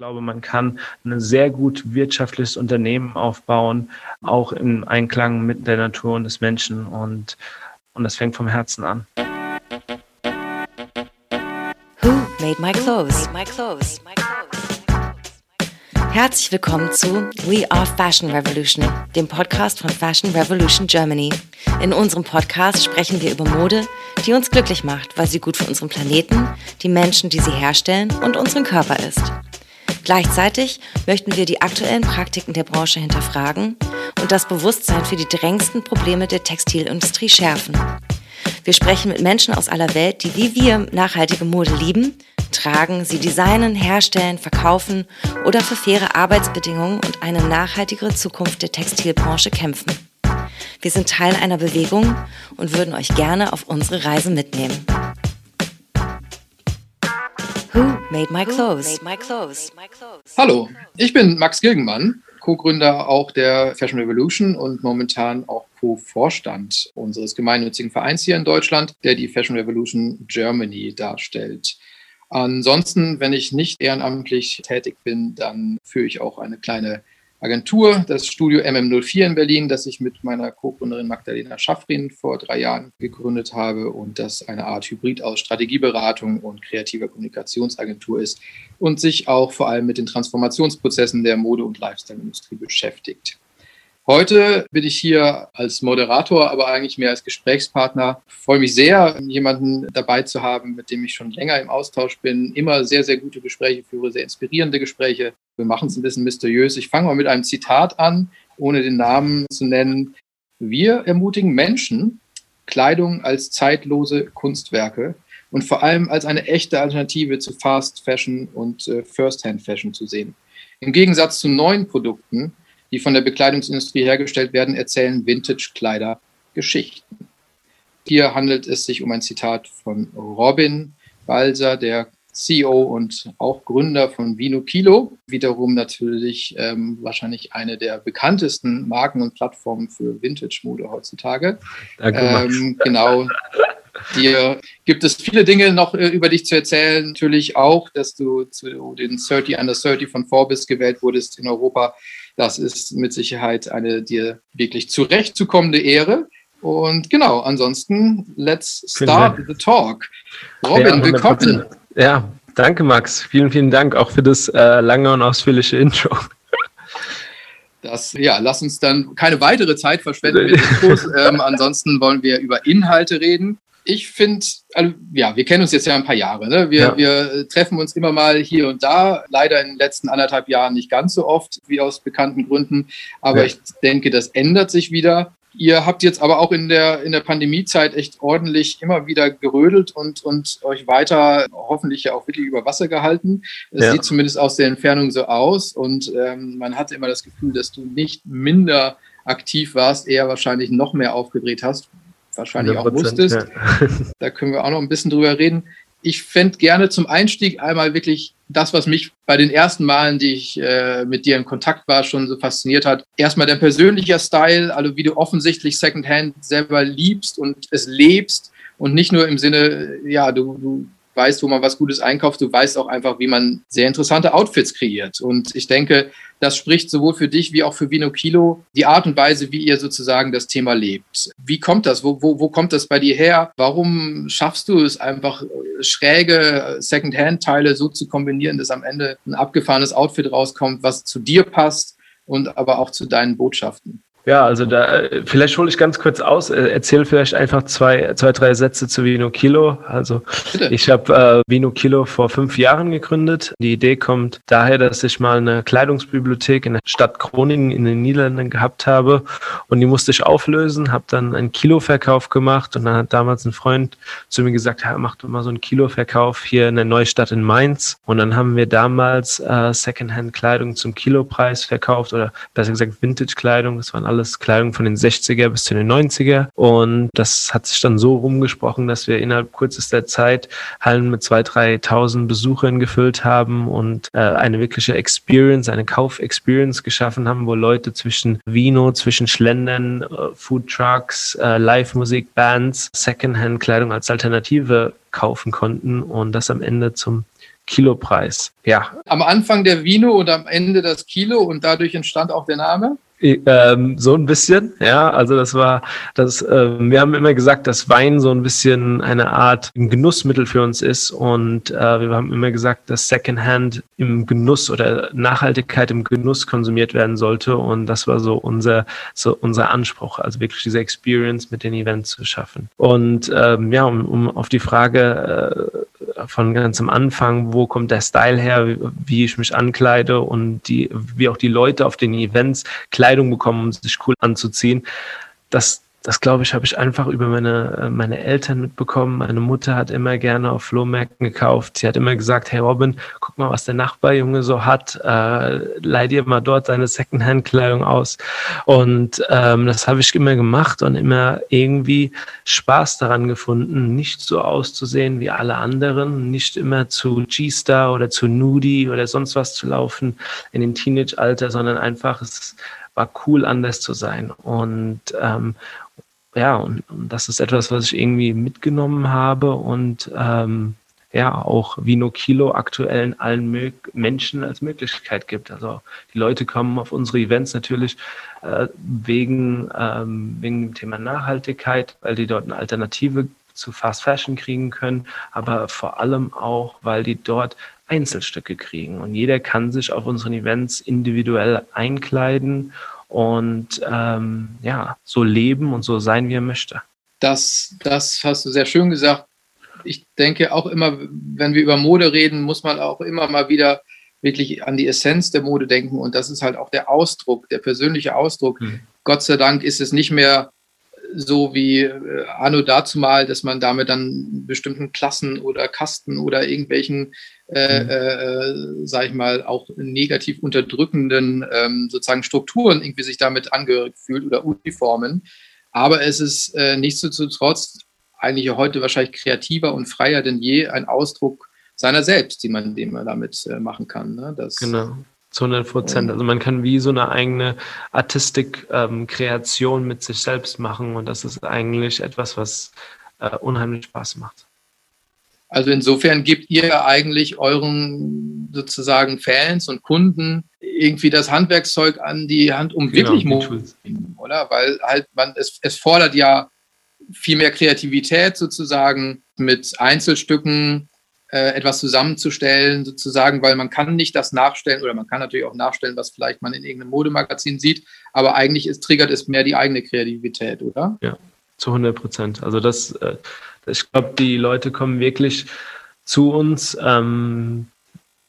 glaube, man kann ein sehr gut wirtschaftliches Unternehmen aufbauen, auch im Einklang mit der Natur und des Menschen. Und, und das fängt vom Herzen an. Who made my clothes? Made my clothes. Herzlich willkommen zu We Are Fashion Revolution, dem Podcast von Fashion Revolution Germany. In unserem Podcast sprechen wir über Mode, die uns glücklich macht, weil sie gut für unseren Planeten, die Menschen, die sie herstellen und unseren Körper ist. Gleichzeitig möchten wir die aktuellen Praktiken der Branche hinterfragen und das Bewusstsein für die drängendsten Probleme der Textilindustrie schärfen. Wir sprechen mit Menschen aus aller Welt, die wie wir nachhaltige Mode lieben, tragen, sie designen, herstellen, verkaufen oder für faire Arbeitsbedingungen und eine nachhaltigere Zukunft der Textilbranche kämpfen. Wir sind Teil einer Bewegung und würden euch gerne auf unsere Reise mitnehmen. Made my clothes? Hallo, ich bin Max Gilgenmann, Co-Gründer auch der Fashion Revolution und momentan auch Co-Vorstand unseres gemeinnützigen Vereins hier in Deutschland, der die Fashion Revolution Germany darstellt. Ansonsten, wenn ich nicht ehrenamtlich tätig bin, dann führe ich auch eine kleine Agentur, das Studio MM04 in Berlin, das ich mit meiner Co-Gründerin Magdalena Schaffrin vor drei Jahren gegründet habe und das eine Art Hybrid aus Strategieberatung und kreativer Kommunikationsagentur ist und sich auch vor allem mit den Transformationsprozessen der Mode- und Lifestyle-Industrie beschäftigt. Heute bin ich hier als Moderator, aber eigentlich mehr als Gesprächspartner. Ich freue mich sehr, jemanden dabei zu haben, mit dem ich schon länger im Austausch bin, immer sehr, sehr gute Gespräche führe, sehr inspirierende Gespräche. Wir machen es ein bisschen mysteriös. Ich fange mal mit einem Zitat an, ohne den Namen zu nennen. Wir ermutigen Menschen, Kleidung als zeitlose Kunstwerke und vor allem als eine echte Alternative zu Fast Fashion und äh, First-Hand Fashion zu sehen. Im Gegensatz zu neuen Produkten die von der Bekleidungsindustrie hergestellt werden, erzählen Vintage-Kleider Geschichten. Hier handelt es sich um ein Zitat von Robin Balser, der CEO und auch Gründer von Vino Kilo, wiederum natürlich ähm, wahrscheinlich eine der bekanntesten Marken und Plattformen für Vintage-Mode heutzutage. Danke, ähm, genau. Dir gibt es viele Dinge noch äh, über dich zu erzählen. Natürlich auch, dass du zu den 30 Under 30 von Forbes gewählt wurdest in Europa das ist mit Sicherheit eine dir wirklich zurechtzukommende Ehre. Und genau, ansonsten, let's start the talk. Robin, willkommen. Ja, danke Max. Vielen, vielen Dank auch für das äh, lange und ausführliche Intro. Das, ja, lass uns dann keine weitere Zeit verschwenden mit Intros. ähm, ansonsten wollen wir über Inhalte reden ich finde, also, ja, wir kennen uns jetzt ja ein paar Jahre. Ne? Wir, ja. wir treffen uns immer mal hier und da, leider in den letzten anderthalb Jahren nicht ganz so oft, wie aus bekannten Gründen. Aber ja. ich denke, das ändert sich wieder. Ihr habt jetzt aber auch in der, in der Pandemiezeit echt ordentlich immer wieder gerödelt und, und euch weiter hoffentlich ja auch wirklich über Wasser gehalten. Es ja. sieht zumindest aus der Entfernung so aus und ähm, man hatte immer das Gefühl, dass du nicht minder aktiv warst, eher wahrscheinlich noch mehr aufgedreht hast, wahrscheinlich auch wusstest. Ja. Da können wir auch noch ein bisschen drüber reden. Ich fände gerne zum Einstieg einmal wirklich das, was mich bei den ersten Malen, die ich äh, mit dir in Kontakt war, schon so fasziniert hat. Erstmal der persönliche Style, also wie du offensichtlich Secondhand selber liebst und es lebst und nicht nur im Sinne, ja, du, du weißt, wo man was Gutes einkauft, du weißt auch einfach, wie man sehr interessante Outfits kreiert. Und ich denke, das spricht sowohl für dich wie auch für Vino Kilo die Art und Weise, wie ihr sozusagen das Thema lebt. Wie kommt das? Wo, wo, wo kommt das bei dir her? Warum schaffst du es einfach, schräge Second-Hand-Teile so zu kombinieren, dass am Ende ein abgefahrenes Outfit rauskommt, was zu dir passt und aber auch zu deinen Botschaften? Ja, also da vielleicht hole ich ganz kurz aus, äh, erzähle vielleicht einfach zwei, zwei, drei Sätze zu Vino Kilo. Also Bitte. ich habe äh, Vino Kilo vor fünf Jahren gegründet. Die Idee kommt daher, dass ich mal eine Kleidungsbibliothek in der Stadt Groningen in den Niederlanden gehabt habe und die musste ich auflösen, habe dann einen Kiloverkauf gemacht und dann hat damals ein Freund zu mir gesagt, ja, mach doch mal so einen Kiloverkauf hier in der Neustadt in Mainz. Und dann haben wir damals äh, Secondhand-Kleidung zum Kilopreis verkauft oder besser gesagt Vintage-Kleidung. Das waren alles Kleidung von den 60er bis zu den 90er. Und das hat sich dann so rumgesprochen, dass wir innerhalb kürzester Zeit Hallen mit 2.000, 3.000 Besuchern gefüllt haben und äh, eine wirkliche Experience, eine Kauf-Experience geschaffen haben, wo Leute zwischen Vino, zwischen Schlendern, äh, Food Trucks, äh, Live-Musik, Bands, Secondhand-Kleidung als Alternative kaufen konnten und das am Ende zum Kilopreis. Ja. Am Anfang der Vino und am Ende das Kilo und dadurch entstand auch der Name? Ähm, so ein bisschen, ja. Also das war, das, äh, wir haben immer gesagt, dass Wein so ein bisschen eine Art Genussmittel für uns ist und äh, wir haben immer gesagt, dass Secondhand im Genuss oder Nachhaltigkeit im Genuss konsumiert werden sollte und das war so unser, so unser Anspruch, also wirklich diese Experience mit den Events zu schaffen. Und ähm, ja, um, um auf die Frage äh, von ganz am Anfang, wo kommt der Style her, wie ich mich ankleide und die, wie auch die Leute auf den Events Kleidung bekommen, um sich cool anzuziehen. Das, das glaube ich, habe ich einfach über meine, äh, meine Eltern mitbekommen. Meine Mutter hat immer gerne auf Flohmärkten gekauft. Sie hat immer gesagt, hey Robin, guck mal, was der Nachbarjunge so hat. Äh, leih dir mal dort seine Secondhand-Kleidung aus. Und ähm, das habe ich immer gemacht und immer irgendwie Spaß daran gefunden, nicht so auszusehen wie alle anderen, nicht immer zu G-Star oder zu Nudie oder sonst was zu laufen in den Teenage-Alter, sondern einfach es war cool, anders zu sein. Und ähm, ja, und, und, das ist etwas, was ich irgendwie mitgenommen habe und ähm, ja, auch Vino Kilo aktuell allen Mö Menschen als Möglichkeit gibt. Also die Leute kommen auf unsere Events natürlich äh, wegen, ähm, wegen dem Thema Nachhaltigkeit, weil die dort eine Alternative zu Fast Fashion kriegen können, aber vor allem auch, weil die dort Einzelstücke kriegen. Und jeder kann sich auf unseren Events individuell einkleiden und ähm, ja, so leben und so sein, wie er möchte. Das, das hast du sehr schön gesagt. Ich denke auch immer, wenn wir über Mode reden, muss man auch immer mal wieder wirklich an die Essenz der Mode denken. Und das ist halt auch der Ausdruck, der persönliche Ausdruck. Mhm. Gott sei Dank ist es nicht mehr so wie äh, anno dazumal, dass man damit dann bestimmten Klassen oder Kasten oder irgendwelchen, äh, mhm. äh, sag ich mal, auch negativ unterdrückenden ähm, sozusagen Strukturen irgendwie sich damit angehörig fühlt oder Uniformen. Aber es ist äh, nichtsdestotrotz eigentlich heute wahrscheinlich kreativer und freier denn je ein Ausdruck seiner selbst, die man, den man damit äh, machen kann. Ne? Das, genau. Zu 100 Prozent. Also man kann wie so eine eigene Artistik-Kreation ähm, mit sich selbst machen und das ist eigentlich etwas, was äh, unheimlich Spaß macht. Also insofern gebt ihr eigentlich euren sozusagen Fans und Kunden irgendwie das Handwerkszeug an die Hand, um genau, wirklich Mode oder? Weil halt man, es, es fordert ja viel mehr Kreativität sozusagen mit Einzelstücken äh, etwas zusammenzustellen, sozusagen, weil man kann nicht das nachstellen oder man kann natürlich auch nachstellen, was vielleicht man in irgendeinem Modemagazin sieht, aber eigentlich ist, triggert es mehr die eigene Kreativität, oder? Ja, zu 100 Prozent. Also das, äh, ich glaube, die Leute kommen wirklich zu uns, ähm,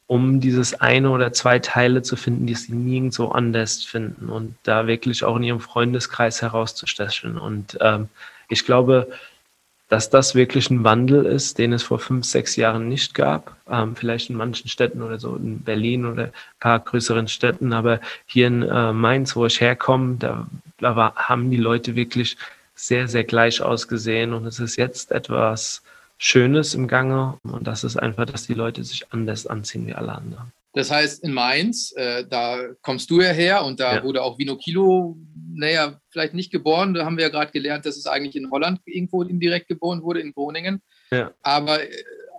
um dieses eine oder zwei Teile zu finden, die sie nirgendwo anders finden und da wirklich auch in ihrem Freundeskreis herauszustechen. Und ähm, ich glaube, dass das wirklich ein Wandel ist, den es vor fünf, sechs Jahren nicht gab. Ähm, vielleicht in manchen Städten oder so, in Berlin oder ein paar größeren Städten. Aber hier in äh, Mainz, wo ich herkomme, da, da war, haben die Leute wirklich sehr, sehr gleich ausgesehen. Und es ist jetzt etwas Schönes im Gange. Und das ist einfach, dass die Leute sich anders anziehen wie alle anderen. Das heißt, in Mainz, äh, da kommst du ja her und da ja. wurde auch Vino Kilo, naja, vielleicht nicht geboren. Da haben wir ja gerade gelernt, dass es eigentlich in Holland irgendwo indirekt geboren wurde, in Groningen. Ja. Aber,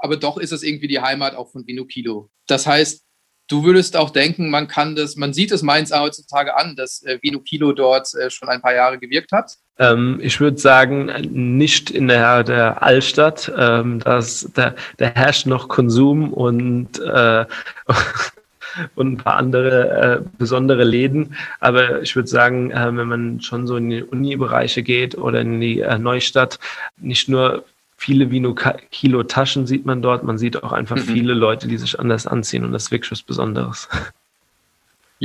aber doch ist es irgendwie die Heimat auch von Vino Kilo. Das heißt, du würdest auch denken, man kann das, man sieht es Mainz heutzutage an, dass äh, Vino Kilo dort äh, schon ein paar Jahre gewirkt hat. Ähm, ich würde sagen, nicht in der, der Altstadt. Ähm, das, da, da herrscht noch Konsum und, äh, und ein paar andere äh, besondere Läden. Aber ich würde sagen, äh, wenn man schon so in die Uni-Bereiche geht oder in die äh, Neustadt, nicht nur viele Vino-Kilo Taschen sieht man dort, man sieht auch einfach mhm. viele Leute, die sich anders anziehen und das ist wirklich was Besonderes.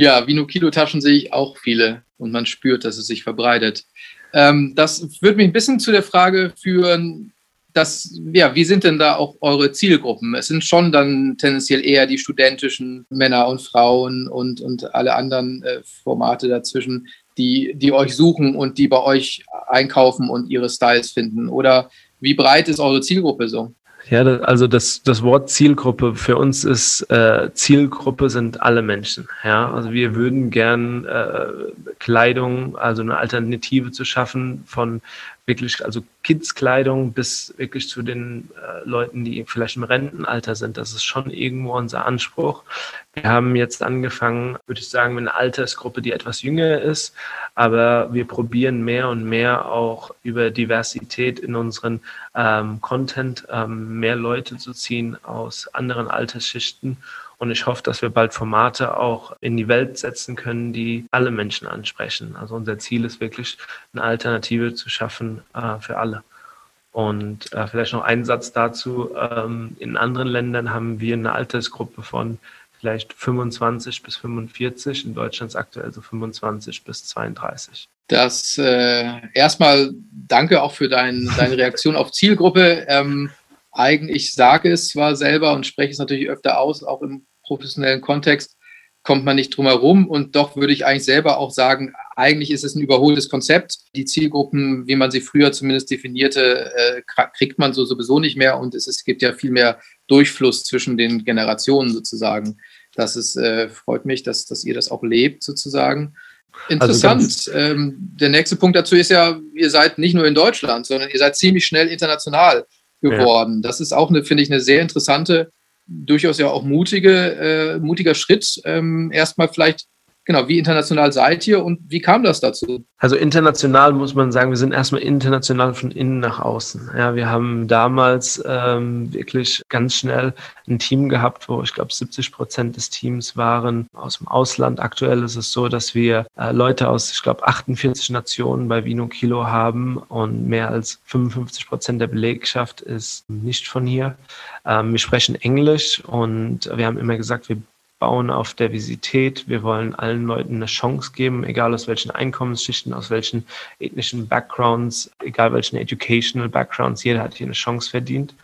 Ja, Vino-Kilo Taschen sehe ich auch viele und man spürt, dass es sich verbreitet. Ähm, das würde mich ein bisschen zu der Frage führen, dass, ja, wie sind denn da auch eure Zielgruppen? Es sind schon dann tendenziell eher die studentischen Männer und Frauen und, und alle anderen äh, Formate dazwischen, die, die euch suchen und die bei euch einkaufen und ihre Styles finden. Oder wie breit ist eure Zielgruppe so? Ja, also das, das Wort Zielgruppe für uns ist, äh, Zielgruppe sind alle Menschen. Ja, also wir würden gern äh, Kleidung, also eine Alternative zu schaffen von wirklich, also Kids-Kleidung bis wirklich zu den äh, Leuten, die vielleicht im Rentenalter sind. Das ist schon irgendwo unser Anspruch. Wir haben jetzt angefangen, würde ich sagen, mit einer Altersgruppe, die etwas jünger ist, aber wir probieren mehr und mehr auch über Diversität in unseren ähm, Content ähm, mehr Leute zu ziehen aus anderen Altersschichten und ich hoffe, dass wir bald Formate auch in die Welt setzen können, die alle Menschen ansprechen. Also unser Ziel ist wirklich, eine Alternative zu schaffen äh, für alle. Und äh, vielleicht noch ein Satz dazu. Ähm, in anderen Ländern haben wir eine Altersgruppe von vielleicht 25 bis 45. In Deutschland aktuell so 25 bis 32. Das äh, erstmal danke auch für dein, deine Reaktion auf Zielgruppe. Ähm, eigentlich sage es zwar selber und spreche es natürlich öfter aus, auch im professionellen Kontext kommt man nicht drum herum. Und doch würde ich eigentlich selber auch sagen, eigentlich ist es ein überholtes Konzept. Die Zielgruppen, wie man sie früher zumindest definierte, äh, kriegt man so sowieso nicht mehr. Und es, es gibt ja viel mehr Durchfluss zwischen den Generationen sozusagen. Das ist, äh, freut mich, dass, dass ihr das auch lebt sozusagen. Interessant. Also ähm, der nächste Punkt dazu ist ja, ihr seid nicht nur in Deutschland, sondern ihr seid ziemlich schnell international geworden. Ja. Das ist auch eine, finde ich, eine sehr interessante durchaus ja auch mutige, äh, mutiger Schritt, ähm, erstmal vielleicht Genau, wie international seid ihr und wie kam das dazu? Also international muss man sagen, wir sind erstmal international von innen nach außen. Ja, wir haben damals ähm, wirklich ganz schnell ein Team gehabt, wo ich glaube 70 Prozent des Teams waren aus dem Ausland. Aktuell ist es so, dass wir äh, Leute aus, ich glaube, 48 Nationen bei Vino Kilo haben und mehr als 55 Prozent der Belegschaft ist nicht von hier. Ähm, wir sprechen Englisch und wir haben immer gesagt, wir bauen auf Diversität. Wir wollen allen Leuten eine Chance geben, egal aus welchen Einkommensschichten, aus welchen ethnischen Backgrounds, egal welchen Educational Backgrounds. Jeder hat hier eine Chance verdient.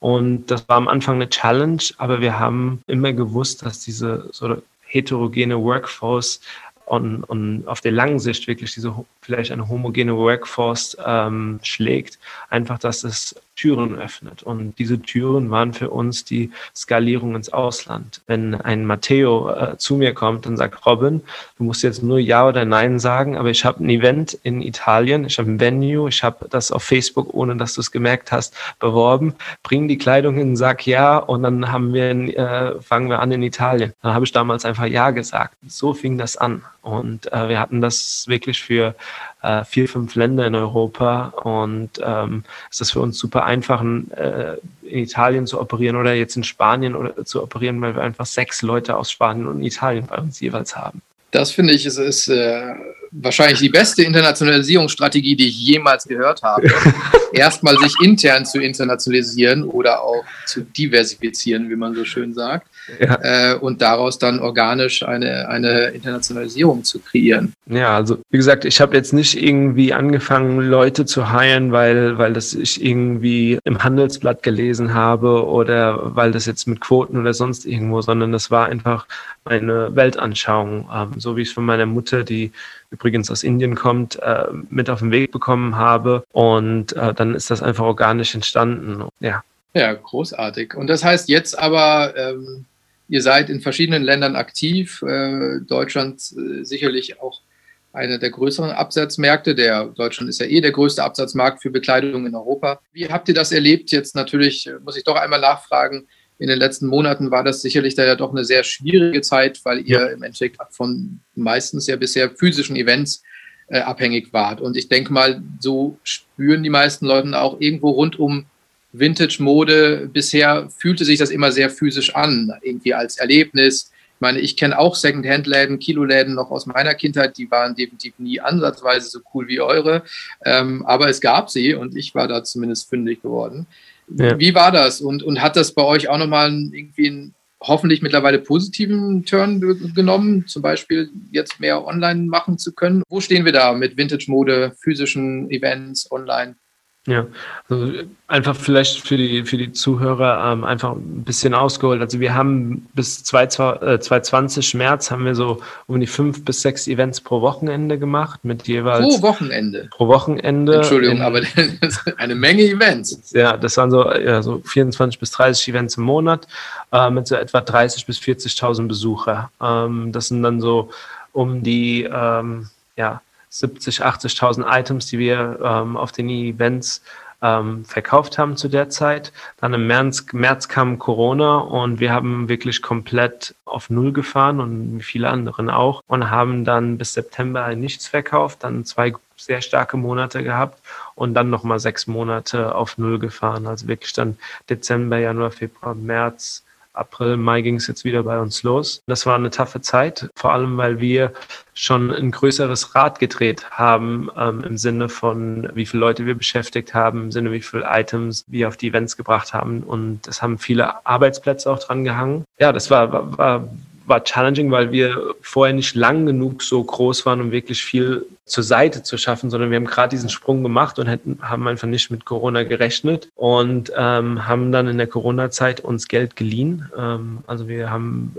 Und das war am Anfang eine Challenge, aber wir haben immer gewusst, dass diese so heterogene Workforce und, und auf der langen Sicht wirklich diese vielleicht eine homogene Workforce ähm, schlägt, einfach, dass es Türen öffnet. Und diese Türen waren für uns die Skalierung ins Ausland. Wenn ein Matteo äh, zu mir kommt und sagt, Robin, du musst jetzt nur Ja oder Nein sagen, aber ich habe ein Event in Italien, ich habe ein Venue, ich habe das auf Facebook, ohne dass du es gemerkt hast, beworben, bring die Kleidung hin, sag Ja und dann haben wir, äh, fangen wir an in Italien. Dann habe ich damals einfach Ja gesagt. So fing das an. Und äh, wir hatten das wirklich für äh, vier, fünf Länder in Europa und ähm, es ist für uns super einfach, in, äh, in Italien zu operieren oder jetzt in Spanien oder zu operieren, weil wir einfach sechs Leute aus Spanien und Italien bei uns jeweils haben. Das finde ich, ist, ist äh, wahrscheinlich die beste Internationalisierungsstrategie, die ich jemals gehört habe. Erstmal sich intern zu internationalisieren oder auch zu diversifizieren, wie man so schön sagt ja. äh, und daraus dann organisch eine, eine Internationalisierung zu kreieren. Ja, also wie gesagt, ich habe jetzt nicht irgendwie angefangen, Leute zu heiren, weil, weil das ich irgendwie im Handelsblatt gelesen habe oder weil das jetzt mit Quoten oder sonst irgendwo, sondern das war einfach meine Weltanschauung, ähm, so wie ich es von meiner Mutter, die übrigens aus Indien kommt, äh, mit auf den Weg bekommen habe. Und äh, dann ist das einfach organisch entstanden. Ja. Ja, großartig. Und das heißt jetzt aber, ähm, Ihr seid in verschiedenen Ländern aktiv. Äh, Deutschland äh, sicherlich auch einer der größeren Absatzmärkte. Der Deutschland ist ja eh der größte Absatzmarkt für Bekleidung in Europa. Wie habt ihr das erlebt? Jetzt natürlich äh, muss ich doch einmal nachfragen. In den letzten Monaten war das sicherlich da ja doch eine sehr schwierige Zeit, weil ihr im Endeffekt von meistens ja bisher physischen Events äh, abhängig wart. Und ich denke mal, so spüren die meisten Leute auch irgendwo rund um Vintage-Mode, bisher fühlte sich das immer sehr physisch an, irgendwie als Erlebnis. Ich meine, ich kenne auch Second-Hand-Läden, Kiloläden noch aus meiner Kindheit, die waren definitiv nie ansatzweise so cool wie eure, ähm, aber es gab sie und ich war da zumindest fündig geworden. Ja. Wie war das und, und hat das bei euch auch nochmal irgendwie einen hoffentlich mittlerweile positiven Turn genommen, zum Beispiel jetzt mehr online machen zu können? Wo stehen wir da mit Vintage-Mode, physischen Events, online? Ja, also einfach vielleicht für die, für die Zuhörer ähm, einfach ein bisschen ausgeholt. Also wir haben bis 2020 äh, März haben wir so um die fünf bis sechs Events pro Wochenende gemacht mit jeweils. Pro Wochenende. Pro Wochenende. Entschuldigung, in, aber eine Menge Events. Ja, das waren so, ja, so 24 bis 30 Events im Monat äh, mit so etwa 30 bis 40.000 Besucher. Ähm, das sind dann so um die, ähm, ja, 70, 80.000 Items, die wir ähm, auf den Events ähm, verkauft haben zu der Zeit. Dann im März, März kam Corona und wir haben wirklich komplett auf Null gefahren und viele anderen auch und haben dann bis September nichts verkauft, dann zwei sehr starke Monate gehabt und dann nochmal sechs Monate auf Null gefahren. Also wirklich dann Dezember, Januar, Februar, März, April, Mai ging es jetzt wieder bei uns los. Das war eine taffe Zeit, vor allem weil wir schon ein größeres Rad gedreht haben ähm, im Sinne von, wie viele Leute wir beschäftigt haben, im Sinne, wie viele Items wir auf die Events gebracht haben. Und es haben viele Arbeitsplätze auch dran gehangen. Ja, das war, war, war war challenging, weil wir vorher nicht lang genug so groß waren, um wirklich viel zur Seite zu schaffen, sondern wir haben gerade diesen Sprung gemacht und hätten, haben einfach nicht mit Corona gerechnet und ähm, haben dann in der Corona-Zeit uns Geld geliehen. Ähm, also wir haben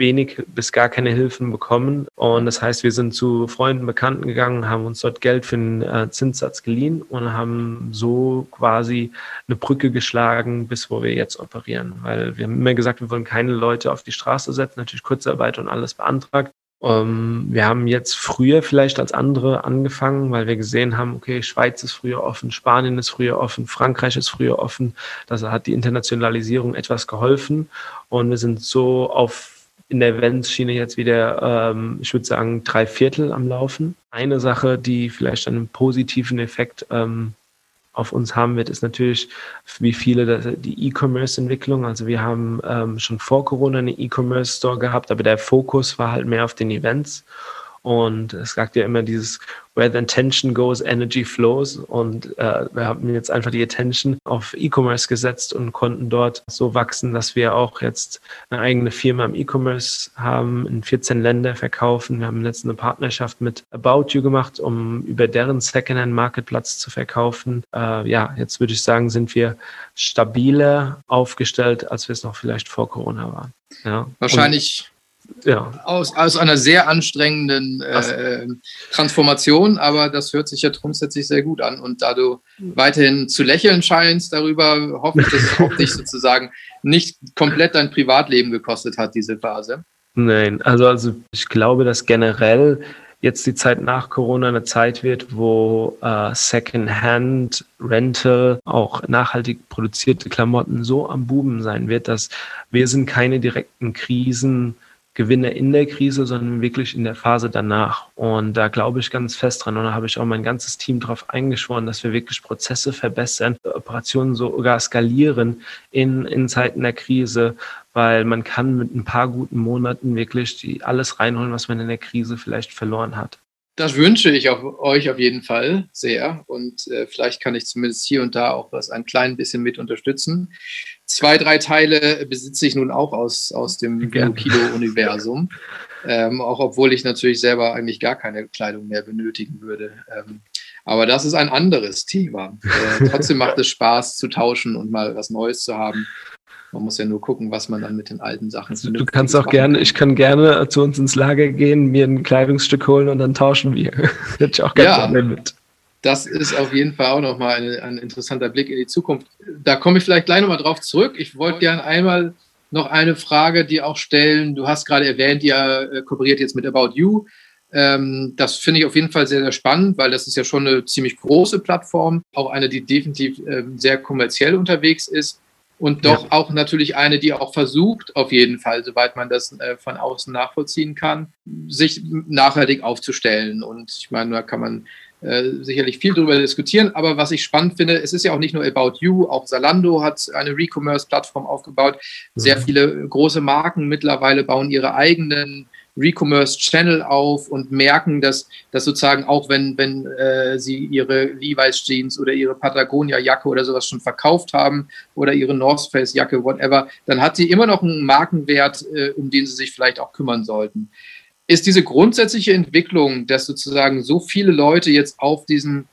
wenig bis gar keine Hilfen bekommen. Und das heißt, wir sind zu Freunden, Bekannten gegangen, haben uns dort Geld für einen äh, Zinssatz geliehen und haben so quasi eine Brücke geschlagen, bis wo wir jetzt operieren. Weil wir haben immer gesagt, wir wollen keine Leute auf die Straße setzen, natürlich Kurzarbeit und alles beantragt. Um, ähm, wir haben jetzt früher vielleicht als andere angefangen, weil wir gesehen haben, okay, Schweiz ist früher offen, Spanien ist früher offen, Frankreich ist früher offen. Das hat die Internationalisierung etwas geholfen und wir sind so auf in der Events-Schiene jetzt wieder, ähm, ich würde sagen, drei Viertel am Laufen. Eine Sache, die vielleicht einen positiven Effekt ähm, auf uns haben wird, ist natürlich, wie viele die E-Commerce-Entwicklung. Also wir haben ähm, schon vor Corona eine E-Commerce-Store gehabt, aber der Fokus war halt mehr auf den Events. Und es sagt ja immer dieses Where the attention goes, energy flows. Und äh, wir haben jetzt einfach die Attention auf E-Commerce gesetzt und konnten dort so wachsen, dass wir auch jetzt eine eigene Firma im E-Commerce haben, in 14 Länder verkaufen. Wir haben letztens eine Partnerschaft mit About You gemacht, um über deren Secondhand-Marketplatz zu verkaufen. Äh, ja, jetzt würde ich sagen, sind wir stabiler aufgestellt, als wir es noch vielleicht vor Corona waren. Ja. Wahrscheinlich. Ja. aus, aus einer sehr anstrengenden äh, Transformation, aber das hört sich ja grundsätzlich sehr gut an. Und da du weiterhin zu lächeln scheinst darüber, hoffe ich, dass es auch dich sozusagen nicht komplett dein Privatleben gekostet hat, diese Phase. Nein, also, also ich glaube, dass generell jetzt die Zeit nach Corona eine Zeit wird, wo äh, Secondhand Rental, auch nachhaltig produzierte Klamotten so am Buben sein wird, dass wir sind keine direkten Krisen Gewinne in der Krise, sondern wirklich in der Phase danach. Und da glaube ich ganz fest dran. Und da habe ich auch mein ganzes Team darauf eingeschworen, dass wir wirklich Prozesse verbessern, Operationen sogar skalieren in, in Zeiten der Krise, weil man kann mit ein paar guten Monaten wirklich die, alles reinholen, was man in der Krise vielleicht verloren hat. Das wünsche ich auf euch auf jeden Fall sehr. Und äh, vielleicht kann ich zumindest hier und da auch was ein klein bisschen mit unterstützen zwei, drei Teile besitze ich nun auch aus, aus dem Kilo-Universum. Ähm, auch obwohl ich natürlich selber eigentlich gar keine Kleidung mehr benötigen würde. Ähm, aber das ist ein anderes Thema. Äh, trotzdem macht es Spaß zu tauschen und mal was Neues zu haben. Man muss ja nur gucken, was man dann mit den alten Sachen also, Du kannst auch gerne, ich kann gerne zu uns ins Lager gehen, mir ein Kleidungsstück holen und dann tauschen wir. Hätte ich auch gerne ja. mit das ist auf jeden Fall auch nochmal ein, ein interessanter Blick in die Zukunft. Da komme ich vielleicht gleich nochmal drauf zurück. Ich wollte gerne einmal noch eine Frage, die auch stellen. Du hast gerade erwähnt, ihr äh, kooperiert jetzt mit About You. Ähm, das finde ich auf jeden Fall sehr, sehr spannend, weil das ist ja schon eine ziemlich große Plattform, auch eine, die definitiv äh, sehr kommerziell unterwegs ist und doch ja. auch natürlich eine, die auch versucht, auf jeden Fall, soweit man das äh, von außen nachvollziehen kann, sich nachhaltig aufzustellen. Und ich meine, da kann man äh, sicherlich viel darüber diskutieren. Aber was ich spannend finde, es ist ja auch nicht nur About You, auch Zalando hat eine Recommerce-Plattform aufgebaut. Sehr mhm. viele große Marken mittlerweile bauen ihre eigenen Recommerce-Channel auf und merken, dass, dass sozusagen auch wenn, wenn äh, sie ihre Levi's Jeans oder ihre Patagonia-Jacke oder sowas schon verkauft haben oder ihre North Face-Jacke, whatever, dann hat sie immer noch einen Markenwert, äh, um den sie sich vielleicht auch kümmern sollten. Ist diese grundsätzliche Entwicklung, dass sozusagen so viele Leute jetzt auf diesen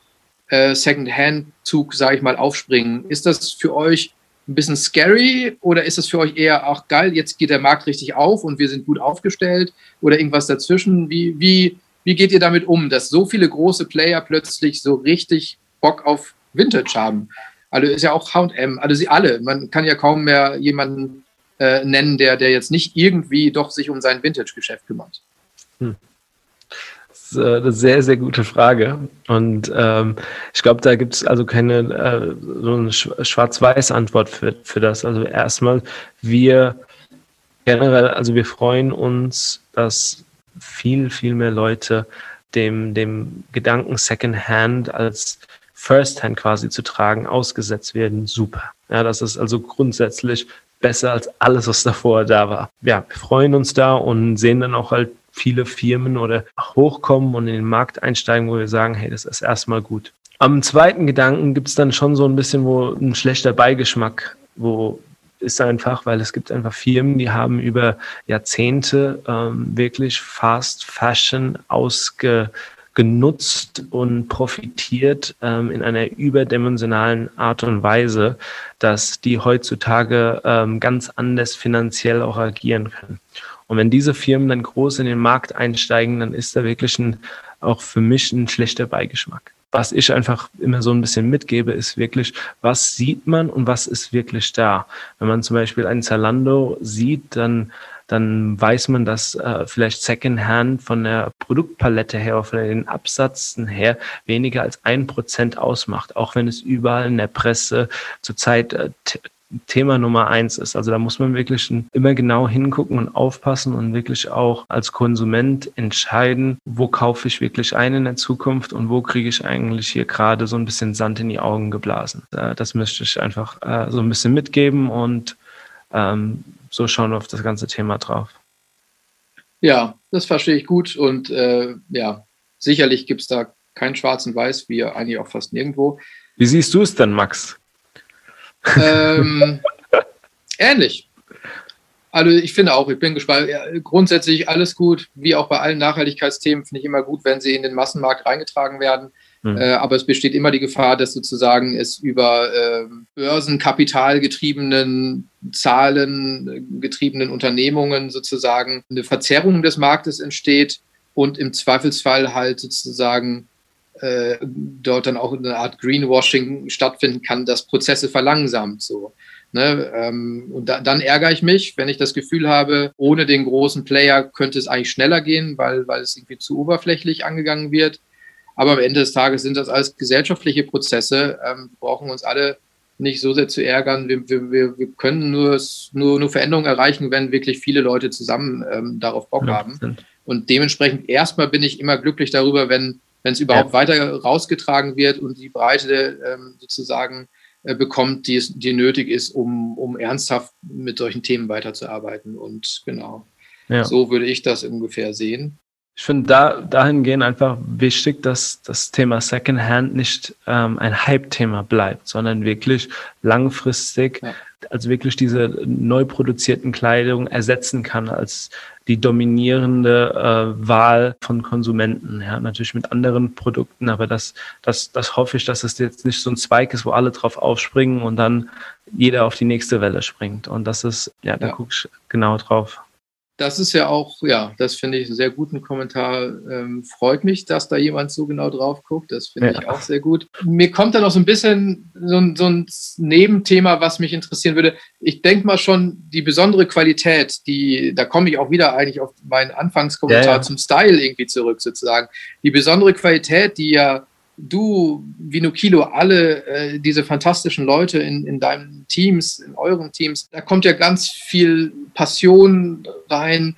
äh, Second-Hand-Zug, sage ich mal, aufspringen, ist das für euch ein bisschen scary oder ist das für euch eher, ach geil, jetzt geht der Markt richtig auf und wir sind gut aufgestellt oder irgendwas dazwischen? Wie, wie, wie geht ihr damit um, dass so viele große Player plötzlich so richtig Bock auf Vintage haben? Also ist ja auch H&M, also sie alle. Man kann ja kaum mehr jemanden äh, nennen, der, der jetzt nicht irgendwie doch sich um sein Vintage-Geschäft kümmert. Hm. Äh, eine sehr, sehr gute Frage. Und ähm, ich glaube, da gibt es also keine äh, so eine Schwarz-Weiß-Antwort für, für das. Also erstmal, wir generell, also wir freuen uns, dass viel, viel mehr Leute dem, dem Gedanken Secondhand als Firsthand quasi zu tragen ausgesetzt werden. Super. Ja, das ist also grundsätzlich besser als alles, was davor da war. Ja, wir freuen uns da und sehen dann auch halt viele Firmen oder hochkommen und in den Markt einsteigen, wo wir sagen, hey, das ist erstmal gut. Am zweiten Gedanken gibt es dann schon so ein bisschen wo ein schlechter Beigeschmack, wo ist einfach, weil es gibt einfach Firmen, die haben über Jahrzehnte ähm, wirklich Fast Fashion ausge genutzt und profitiert ähm, in einer überdimensionalen Art und Weise, dass die heutzutage ähm, ganz anders finanziell auch agieren können. Und wenn diese Firmen dann groß in den Markt einsteigen, dann ist da wirklich ein, auch für mich ein schlechter Beigeschmack. Was ich einfach immer so ein bisschen mitgebe, ist wirklich, was sieht man und was ist wirklich da. Wenn man zum Beispiel einen Zalando sieht, dann dann weiß man, dass äh, vielleicht Secondhand von der Produktpalette her, von den Absatzen her weniger als ein Prozent ausmacht, auch wenn es überall in der Presse zurzeit äh, Thema Nummer eins ist. Also da muss man wirklich immer genau hingucken und aufpassen und wirklich auch als Konsument entscheiden, wo kaufe ich wirklich ein in der Zukunft und wo kriege ich eigentlich hier gerade so ein bisschen Sand in die Augen geblasen. Das möchte ich einfach äh, so ein bisschen mitgeben und ähm, so schauen wir auf das ganze Thema drauf. Ja, das verstehe ich gut und äh, ja, sicherlich gibt es da kein Schwarz und Weiß, wie eigentlich auch fast nirgendwo. Wie siehst du es denn, Max? Ähm, ähnlich. Also ich finde auch, ich bin gespannt. Ja, grundsätzlich alles gut, wie auch bei allen Nachhaltigkeitsthemen, finde ich immer gut, wenn sie in den Massenmarkt reingetragen werden. Mhm. Äh, aber es besteht immer die Gefahr, dass sozusagen es über äh, börsenkapitalgetriebenen, zahlengetriebenen Unternehmungen sozusagen eine Verzerrung des Marktes entsteht und im Zweifelsfall halt sozusagen äh, dort dann auch eine Art Greenwashing stattfinden kann, das Prozesse verlangsamt. So. Ne, ähm, und da, dann ärgere ich mich, wenn ich das Gefühl habe, ohne den großen Player könnte es eigentlich schneller gehen, weil, weil es irgendwie zu oberflächlich angegangen wird. Aber am Ende des Tages sind das alles gesellschaftliche Prozesse. Ähm, wir brauchen uns alle nicht so sehr zu ärgern. Wir, wir, wir können nur, nur, nur Veränderungen erreichen, wenn wirklich viele Leute zusammen ähm, darauf Bock ja, haben. Und dementsprechend erstmal bin ich immer glücklich darüber, wenn wenn es überhaupt ja. weiter rausgetragen wird und die Breite ähm, sozusagen äh, bekommt, die, es, die nötig ist, um, um ernsthaft mit solchen Themen weiterzuarbeiten. Und genau, ja. so würde ich das ungefähr sehen ich finde da, dahingehend einfach wichtig, dass das Thema Secondhand nicht ähm, ein Hype-Thema bleibt, sondern wirklich langfristig, ja. Also wirklich diese neu produzierten Kleidung ersetzen kann als die dominierende äh, Wahl von Konsumenten. Ja, natürlich mit anderen Produkten, aber das, das, das hoffe ich, dass es jetzt nicht so ein Zweig ist, wo alle drauf aufspringen und dann jeder auf die nächste Welle springt. Und das ist, ja, da ja. gucke ich genau drauf das ist ja auch, ja, das finde ich einen sehr guten Kommentar. Ähm, freut mich, dass da jemand so genau drauf guckt. Das finde ja. ich auch sehr gut. Mir kommt da noch so ein bisschen so ein, so ein Nebenthema, was mich interessieren würde. Ich denke mal schon, die besondere Qualität, die, da komme ich auch wieder eigentlich auf meinen Anfangskommentar ja, ja. zum Style irgendwie zurück, sozusagen. Die besondere Qualität, die ja du, Vinokilo, alle äh, diese fantastischen Leute in, in deinen Teams, in euren Teams, da kommt ja ganz viel Passion rein,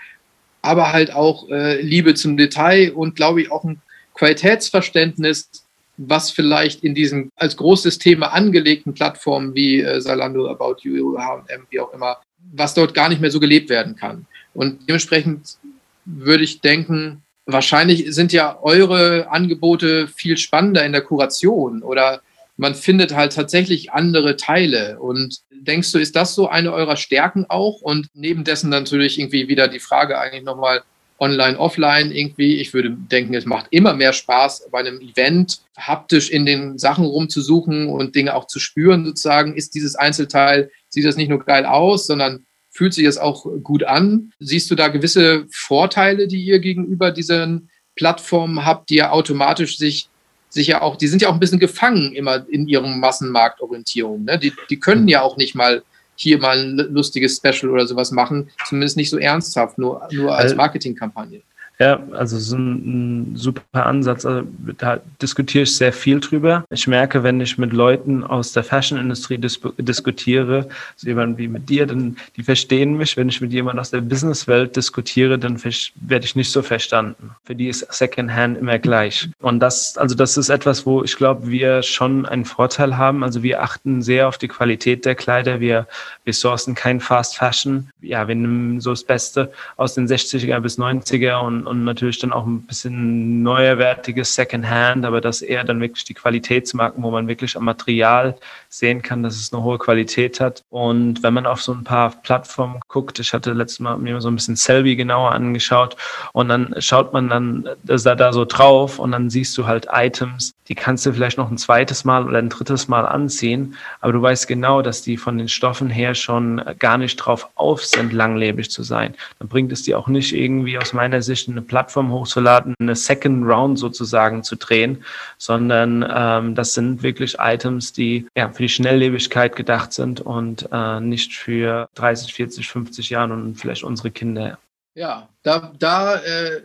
aber halt auch äh, Liebe zum Detail und glaube ich auch ein Qualitätsverständnis, was vielleicht in diesen als großes Thema angelegten Plattformen wie äh, Salando, About You, H&M, wie auch immer, was dort gar nicht mehr so gelebt werden kann. Und dementsprechend würde ich denken, wahrscheinlich sind ja eure Angebote viel spannender in der Kuration oder man findet halt tatsächlich andere Teile. Und denkst du, ist das so eine eurer Stärken auch? Und neben dessen natürlich irgendwie wieder die Frage eigentlich nochmal online, offline irgendwie. Ich würde denken, es macht immer mehr Spaß, bei einem Event haptisch in den Sachen rumzusuchen und Dinge auch zu spüren sozusagen. Ist dieses Einzelteil, sieht das nicht nur geil aus, sondern Fühlt sich das auch gut an? Siehst du da gewisse Vorteile, die ihr gegenüber diesen Plattformen habt, die ja automatisch sich sich ja auch, die sind ja auch ein bisschen gefangen immer in ihrem Massenmarktorientierung. Ne? Die, die können ja auch nicht mal hier mal ein lustiges Special oder sowas machen, zumindest nicht so ernsthaft, nur, nur als Marketingkampagne. Ja, also so ein, ein super Ansatz. Also, da diskutiere ich sehr viel drüber. Ich merke, wenn ich mit Leuten aus der Fashion-Industrie dis diskutiere, so jemand wie mit dir, dann die verstehen mich. Wenn ich mit jemandem aus der Businesswelt diskutiere, dann werde ich nicht so verstanden. Für die ist Secondhand immer gleich. Und das, also das ist etwas, wo ich glaube, wir schon einen Vorteil haben. Also wir achten sehr auf die Qualität der Kleider. Wir, wir sourcen kein Fast Fashion. Ja, wir nehmen so das Beste aus den 60er bis 90er und und natürlich dann auch ein bisschen neuerwertiges Secondhand, aber das eher dann wirklich die Qualitätsmarken, wo man wirklich am Material sehen kann, dass es eine hohe Qualität hat. Und wenn man auf so ein paar Plattformen guckt, ich hatte letztes Mal mir so ein bisschen Selby genauer angeschaut und dann schaut man dann da, da so drauf und dann siehst du halt Items, die kannst du vielleicht noch ein zweites Mal oder ein drittes Mal anziehen, aber du weißt genau, dass die von den Stoffen her schon gar nicht drauf auf sind, langlebig zu sein. Dann bringt es dir auch nicht irgendwie aus meiner Sicht eine Plattform hochzuladen, eine Second Round sozusagen zu drehen, sondern ähm, das sind wirklich Items, die ja für die Schnelllebigkeit gedacht sind und äh, nicht für 30, 40, 50 Jahre und vielleicht unsere Kinder. Ja, da, da äh,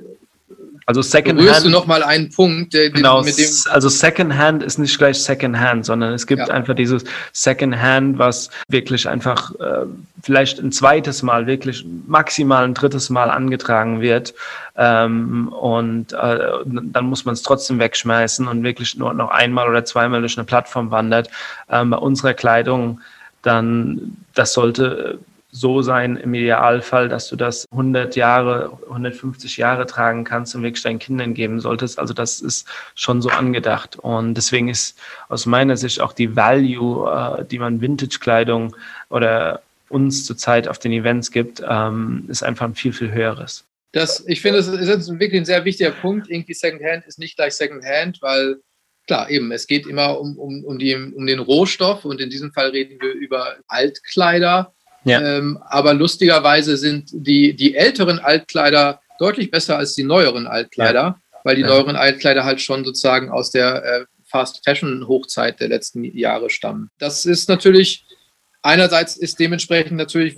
also Secondhand. du noch mal einen Punkt, der, genau, mit dem also Secondhand ist nicht gleich Secondhand, sondern es gibt ja. einfach dieses Secondhand, was wirklich einfach äh, vielleicht ein zweites Mal, wirklich maximal ein drittes Mal angetragen wird ähm, und äh, dann muss man es trotzdem wegschmeißen und wirklich nur noch einmal oder zweimal durch eine Plattform wandert. Ähm, bei unserer Kleidung dann, das sollte so sein im Idealfall, dass du das 100 Jahre, 150 Jahre tragen kannst und wirklich deinen Kindern geben solltest. Also das ist schon so angedacht. Und deswegen ist aus meiner Sicht auch die Value, äh, die man Vintage-Kleidung oder uns zurzeit auf den Events gibt, ähm, ist einfach ein viel, viel höheres. Das, ich finde, es ist wirklich ein sehr wichtiger Punkt. Irgendwie Secondhand ist nicht gleich Secondhand, weil klar, eben, es geht immer um, um, um, die, um den Rohstoff und in diesem Fall reden wir über Altkleider ja. Ähm, aber lustigerweise sind die, die älteren Altkleider deutlich besser als die neueren Altkleider, ja. weil die ja. neueren Altkleider halt schon sozusagen aus der äh, Fast Fashion Hochzeit der letzten Jahre stammen. Das ist natürlich einerseits ist dementsprechend natürlich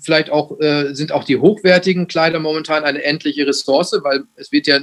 vielleicht auch äh, sind auch die hochwertigen Kleider momentan eine endliche Ressource, weil es wird ja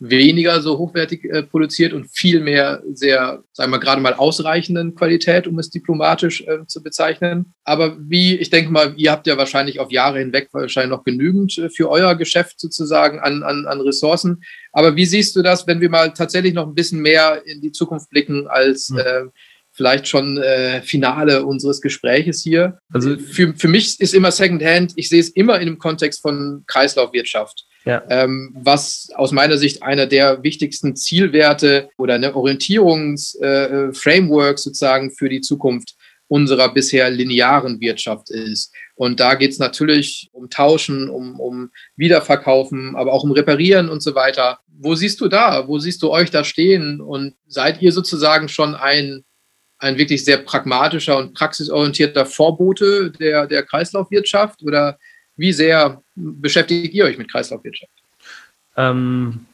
weniger so hochwertig äh, produziert und viel mehr sehr, sagen wir gerade mal, ausreichenden Qualität, um es diplomatisch äh, zu bezeichnen. Aber wie, ich denke mal, ihr habt ja wahrscheinlich auf Jahre hinweg wahrscheinlich noch genügend äh, für euer Geschäft sozusagen an, an, an Ressourcen. Aber wie siehst du das, wenn wir mal tatsächlich noch ein bisschen mehr in die Zukunft blicken als mhm. vielleicht schon äh, Finale unseres Gespräches hier. Also für, für mich ist immer Secondhand, ich sehe es immer in dem Kontext von Kreislaufwirtschaft. Ja. Ähm, was aus meiner Sicht einer der wichtigsten Zielwerte oder eine Orientierungsframework äh, sozusagen für die Zukunft unserer bisher linearen Wirtschaft ist. Und da geht es natürlich um Tauschen, um, um Wiederverkaufen, aber auch um Reparieren und so weiter. Wo siehst du da? Wo siehst du euch da stehen? Und seid ihr sozusagen schon ein, ein wirklich sehr pragmatischer und praxisorientierter Vorbote der, der Kreislaufwirtschaft? Oder wie sehr beschäftigt ihr euch mit Kreislaufwirtschaft? Ähm,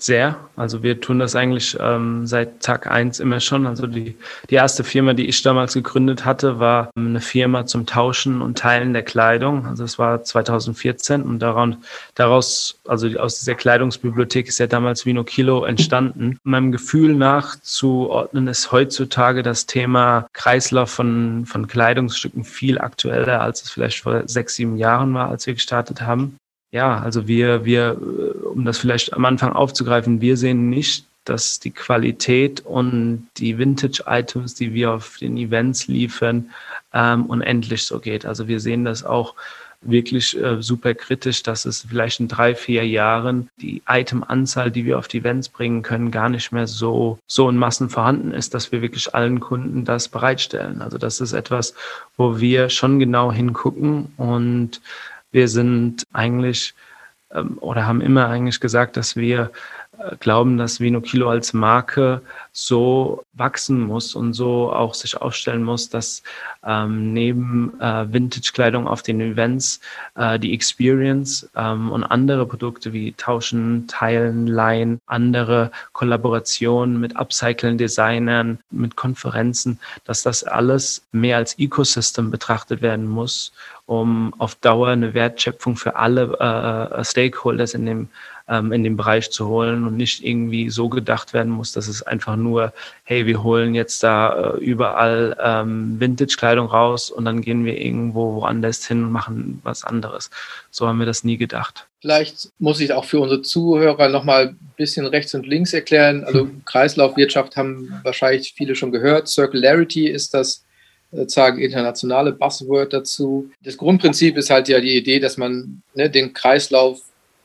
sehr. Also wir tun das eigentlich ähm, seit Tag eins immer schon. Also die, die erste Firma, die ich damals gegründet hatte, war eine Firma zum Tauschen und Teilen der Kleidung. Also es war 2014 und daran, daraus, also aus dieser Kleidungsbibliothek ist ja damals Vino Kilo entstanden. Meinem Gefühl nach zu ordnen ist heutzutage das Thema Kreislauf von, von Kleidungsstücken viel aktueller, als es vielleicht vor sechs, sieben Jahren war, als wir gestartet haben. Ja, also wir, wir, äh, um das vielleicht am Anfang aufzugreifen, wir sehen nicht, dass die Qualität und die Vintage-Items, die wir auf den Events liefern, ähm, unendlich so geht. Also wir sehen das auch wirklich äh, super kritisch, dass es vielleicht in drei, vier Jahren die Item-Anzahl, die wir auf die Events bringen können, gar nicht mehr so, so in Massen vorhanden ist, dass wir wirklich allen Kunden das bereitstellen. Also das ist etwas, wo wir schon genau hingucken und wir sind eigentlich ähm, oder haben immer eigentlich gesagt, dass wir äh, glauben, dass Vino Kilo als Marke so wachsen muss und so auch sich aufstellen muss, dass ähm, neben äh, Vintage-Kleidung auf den Events äh, die Experience ähm, und andere Produkte wie Tauschen, Teilen, Leihen, andere Kollaborationen mit Upcycling-Designern, mit Konferenzen, dass das alles mehr als Ecosystem betrachtet werden muss um auf Dauer eine Wertschöpfung für alle äh, Stakeholders in dem ähm, in den Bereich zu holen und nicht irgendwie so gedacht werden muss, dass es einfach nur, hey, wir holen jetzt da äh, überall ähm, Vintage-Kleidung raus und dann gehen wir irgendwo woanders hin und machen was anderes. So haben wir das nie gedacht. Vielleicht muss ich auch für unsere Zuhörer nochmal ein bisschen rechts und links erklären. Also Kreislaufwirtschaft haben wahrscheinlich viele schon gehört. Circularity ist das sozusagen internationale Buzzword dazu. Das Grundprinzip ist halt ja die Idee, dass man ne, den Kreislauf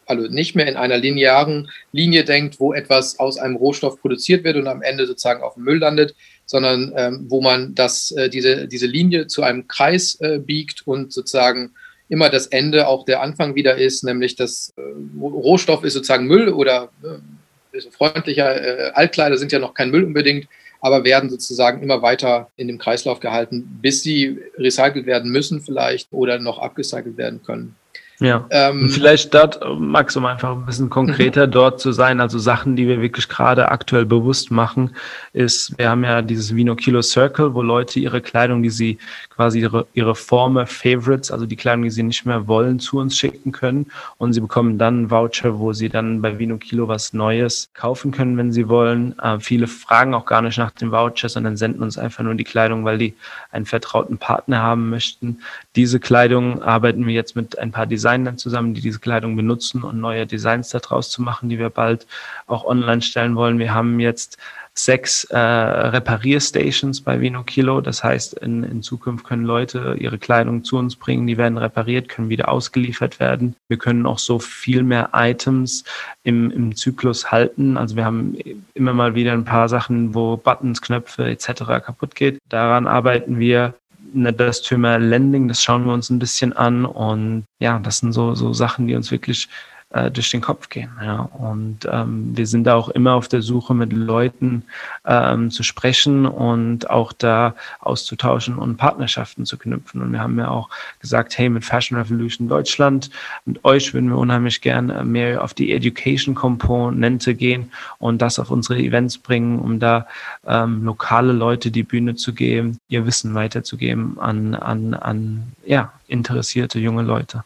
also nicht mehr in einer linearen Linie denkt, wo etwas aus einem Rohstoff produziert wird und am Ende sozusagen auf dem Müll landet, sondern ähm, wo man das, äh, diese, diese Linie zu einem Kreis äh, biegt und sozusagen immer das Ende auch der Anfang wieder ist, nämlich das äh, Rohstoff ist sozusagen Müll oder äh, freundlicher äh, Altkleider sind ja noch kein Müll unbedingt, aber werden sozusagen immer weiter in dem Kreislauf gehalten, bis sie recycelt werden müssen vielleicht oder noch abgecycelt werden können. Ja. Ähm, vielleicht dort, Max, um einfach ein bisschen konkreter mhm. dort zu sein, also Sachen, die wir wirklich gerade aktuell bewusst machen, ist, wir haben ja dieses Vino Kilo Circle, wo Leute ihre Kleidung, die sie quasi ihre, ihre Former Favorites, also die Kleidung, die sie nicht mehr wollen, zu uns schicken können. Und sie bekommen dann einen Voucher, wo sie dann bei Vino Kilo was Neues kaufen können, wenn sie wollen. Äh, viele fragen auch gar nicht nach dem Voucher, sondern senden uns einfach nur die Kleidung, weil die einen vertrauten Partner haben möchten. Diese Kleidung arbeiten wir jetzt mit ein paar Designern zusammen, die diese Kleidung benutzen und neue Designs daraus zu machen, die wir bald auch online stellen wollen. Wir haben jetzt sechs äh, Reparierstations bei Vino Kilo. Das heißt, in, in Zukunft können Leute ihre Kleidung zu uns bringen, die werden repariert, können wieder ausgeliefert werden. Wir können auch so viel mehr Items im, im Zyklus halten. Also wir haben immer mal wieder ein paar Sachen, wo Buttons, Knöpfe etc. kaputt geht. Daran arbeiten wir das Thema Landing, das schauen wir uns ein bisschen an und ja, das sind so, so Sachen, die uns wirklich äh, durch den Kopf gehen. Ja. Und ähm, wir sind da auch immer auf der Suche, mit Leuten ähm, zu sprechen und auch da auszutauschen und Partnerschaften zu knüpfen. Und wir haben ja auch gesagt, hey, mit Fashion Revolution Deutschland, mit euch würden wir unheimlich gerne mehr auf die Education-Komponente gehen und das auf unsere Events bringen, um da ähm, lokale Leute die Bühne zu geben, ihr Wissen weiterzugeben an, an, an ja, interessierte junge Leute.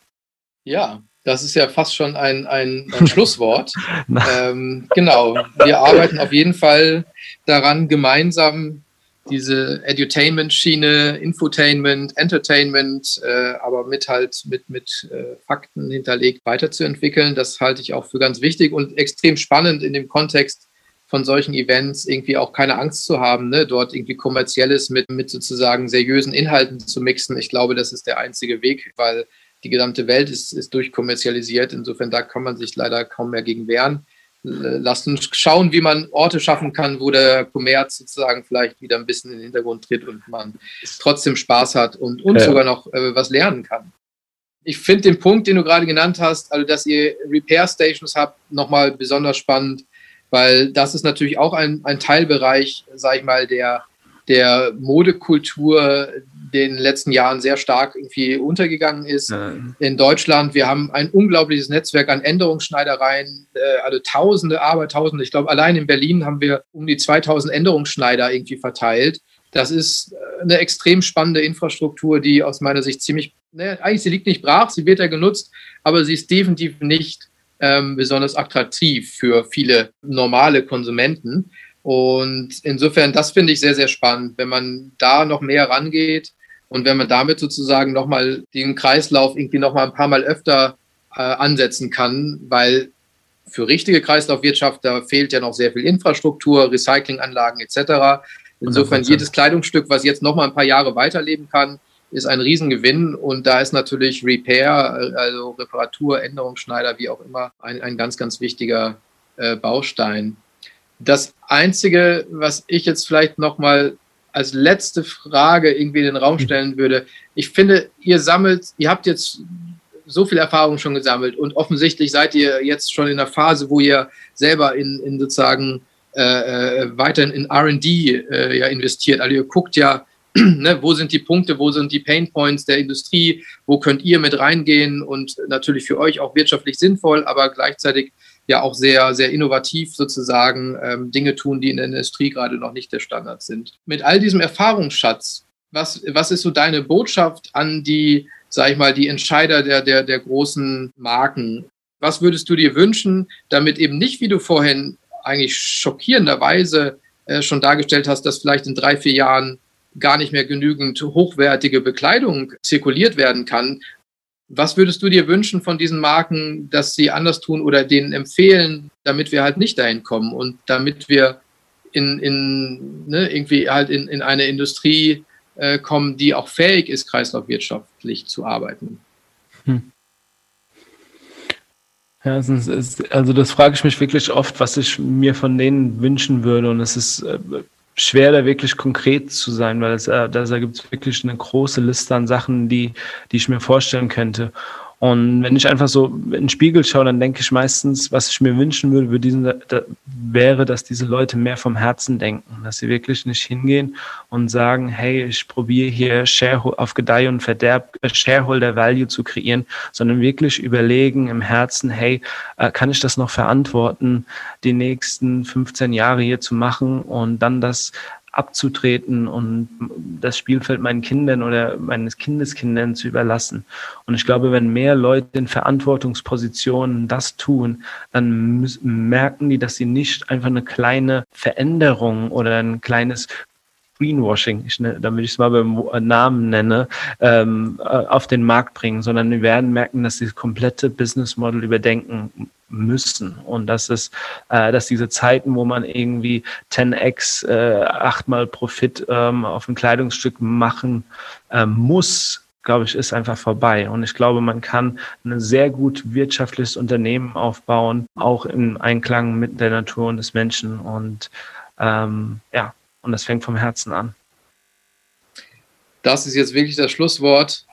Ja, das ist ja fast schon ein, ein, ein Schlusswort. ähm, genau, wir arbeiten auf jeden Fall daran, gemeinsam diese Edutainment-Schiene, Infotainment, Entertainment, äh, aber mit halt mit, mit äh, Fakten hinterlegt weiterzuentwickeln. Das halte ich auch für ganz wichtig und extrem spannend in dem Kontext von solchen Events irgendwie auch keine Angst zu haben, ne? dort irgendwie kommerzielles mit, mit sozusagen seriösen Inhalten zu mixen. Ich glaube, das ist der einzige Weg, weil die gesamte Welt ist, ist durchkommerzialisiert. Insofern, da kann man sich leider kaum mehr gegen wehren. Lasst uns schauen, wie man Orte schaffen kann, wo der Kommerz sozusagen vielleicht wieder ein bisschen in den Hintergrund tritt und man trotzdem Spaß hat und, und ja. sogar noch äh, was lernen kann. Ich finde den Punkt, den du gerade genannt hast, also dass ihr Repair Stations habt, nochmal besonders spannend, weil das ist natürlich auch ein, ein Teilbereich, sage ich mal, der, der Modekultur, den letzten Jahren sehr stark irgendwie untergegangen ist. Ja. In Deutschland, wir haben ein unglaubliches Netzwerk an Änderungsschneidereien, äh, also Tausende, aber Tausende. Ich glaube, allein in Berlin haben wir um die 2000 Änderungsschneider irgendwie verteilt. Das ist äh, eine extrem spannende Infrastruktur, die aus meiner Sicht ziemlich, ne, eigentlich sie liegt nicht brach, sie wird ja genutzt, aber sie ist definitiv nicht ähm, besonders attraktiv für viele normale Konsumenten. Und insofern, das finde ich sehr, sehr spannend, wenn man da noch mehr rangeht und wenn man damit sozusagen nochmal den Kreislauf irgendwie nochmal ein paar Mal öfter äh, ansetzen kann, weil für richtige Kreislaufwirtschaft, da fehlt ja noch sehr viel Infrastruktur, Recyclinganlagen etc. Insofern 100%. jedes Kleidungsstück, was jetzt nochmal ein paar Jahre weiterleben kann, ist ein Riesengewinn und da ist natürlich Repair, also Reparatur, Änderungsschneider, wie auch immer, ein, ein ganz, ganz wichtiger äh, Baustein. Das Einzige, was ich jetzt vielleicht nochmal als letzte Frage irgendwie in den Raum stellen würde, ich finde, ihr sammelt, ihr habt jetzt so viel Erfahrung schon gesammelt und offensichtlich seid ihr jetzt schon in der Phase, wo ihr selber in, in sozusagen äh, äh weiterhin in RD äh, ja investiert. Also ihr guckt ja, ne, wo sind die Punkte, wo sind die Pain Points der Industrie, wo könnt ihr mit reingehen und natürlich für euch auch wirtschaftlich sinnvoll, aber gleichzeitig ja auch sehr, sehr innovativ sozusagen ähm, Dinge tun, die in der Industrie gerade noch nicht der Standard sind. Mit all diesem Erfahrungsschatz, was, was ist so deine Botschaft an die sage ich mal, die Entscheider der, der, der großen Marken. Was würdest du dir wünschen, damit eben nicht, wie du vorhin eigentlich schockierenderweise äh, schon dargestellt hast, dass vielleicht in drei, vier Jahren gar nicht mehr genügend hochwertige Bekleidung zirkuliert werden kann. Was würdest du dir wünschen von diesen Marken, dass sie anders tun oder denen empfehlen, damit wir halt nicht dahin kommen und damit wir in, in ne, irgendwie halt in, in eine Industrie äh, kommen, die auch fähig ist, kreislaufwirtschaftlich zu arbeiten? Hm. Ja, also das frage ich mich wirklich oft, was ich mir von denen wünschen würde. Und es ist äh, schwer, da wirklich konkret zu sein, weil es, äh, da gibt es wirklich eine große Liste an Sachen, die, die ich mir vorstellen könnte. Und wenn ich einfach so in den Spiegel schaue, dann denke ich meistens, was ich mir wünschen würde, diesen, da, wäre, dass diese Leute mehr vom Herzen denken, dass sie wirklich nicht hingehen und sagen, hey, ich probiere hier Shareholder, auf Gedeih und Verderb äh, Shareholder Value zu kreieren, sondern wirklich überlegen im Herzen, hey, äh, kann ich das noch verantworten, die nächsten 15 Jahre hier zu machen und dann das abzutreten und das Spielfeld meinen Kindern oder meines Kindeskindern zu überlassen. Und ich glaube, wenn mehr Leute in Verantwortungspositionen das tun, dann merken die, dass sie nicht einfach eine kleine Veränderung oder ein kleines Greenwashing, ich, ne, damit ich es mal beim Namen nenne, ähm, äh, auf den Markt bringen, sondern wir werden merken, dass sie das komplette Business Model überdenken müssen und dass es, äh, dass diese Zeiten, wo man irgendwie 10x, äh, achtmal Profit ähm, auf ein Kleidungsstück machen äh, muss, glaube ich, ist einfach vorbei. Und ich glaube, man kann ein sehr gut wirtschaftliches Unternehmen aufbauen, auch im Einklang mit der Natur und des Menschen. Und ähm, ja, und das fängt vom Herzen an. Das ist jetzt wirklich das Schlusswort.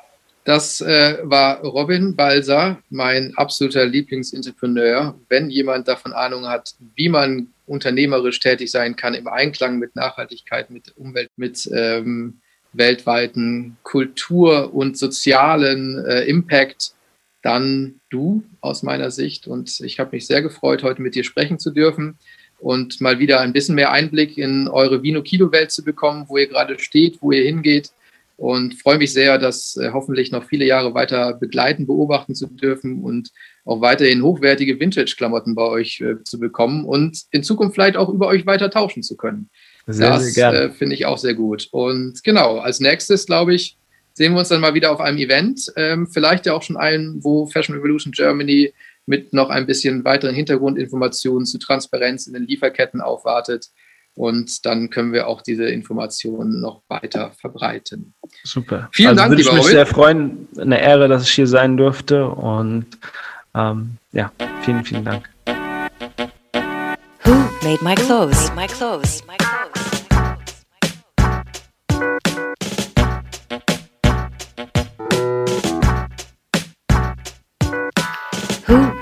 Das äh, war Robin Balser, mein absoluter Lieblingsentrepreneur. Wenn jemand davon Ahnung hat, wie man unternehmerisch tätig sein kann im Einklang mit Nachhaltigkeit, mit Umwelt, mit ähm, weltweiten Kultur- und sozialen äh, Impact, dann du aus meiner Sicht. Und ich habe mich sehr gefreut, heute mit dir sprechen zu dürfen und mal wieder ein bisschen mehr Einblick in eure Vino-Kilo-Welt zu bekommen, wo ihr gerade steht, wo ihr hingeht und freue mich sehr, das äh, hoffentlich noch viele Jahre weiter begleiten, beobachten zu dürfen und auch weiterhin hochwertige Vintage-Klamotten bei euch äh, zu bekommen und in Zukunft vielleicht auch über euch weiter tauschen zu können. Sehr, das sehr äh, finde ich auch sehr gut. Und genau, als nächstes, glaube ich, sehen wir uns dann mal wieder auf einem Event, ähm, vielleicht ja auch schon einen, wo Fashion Revolution Germany mit noch ein bisschen weiteren Hintergrundinformationen zu Transparenz in den Lieferketten aufwartet. Und dann können wir auch diese Informationen noch weiter verbreiten. Super. Vielen also Dank, würde ich mich Robin. sehr freuen. Eine Ehre, dass ich hier sein durfte. Und ähm, ja, vielen, vielen Dank. Who made my clothes? Made my clothes. Who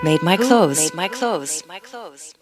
made my clothes? Made my clothes? Made my clothes.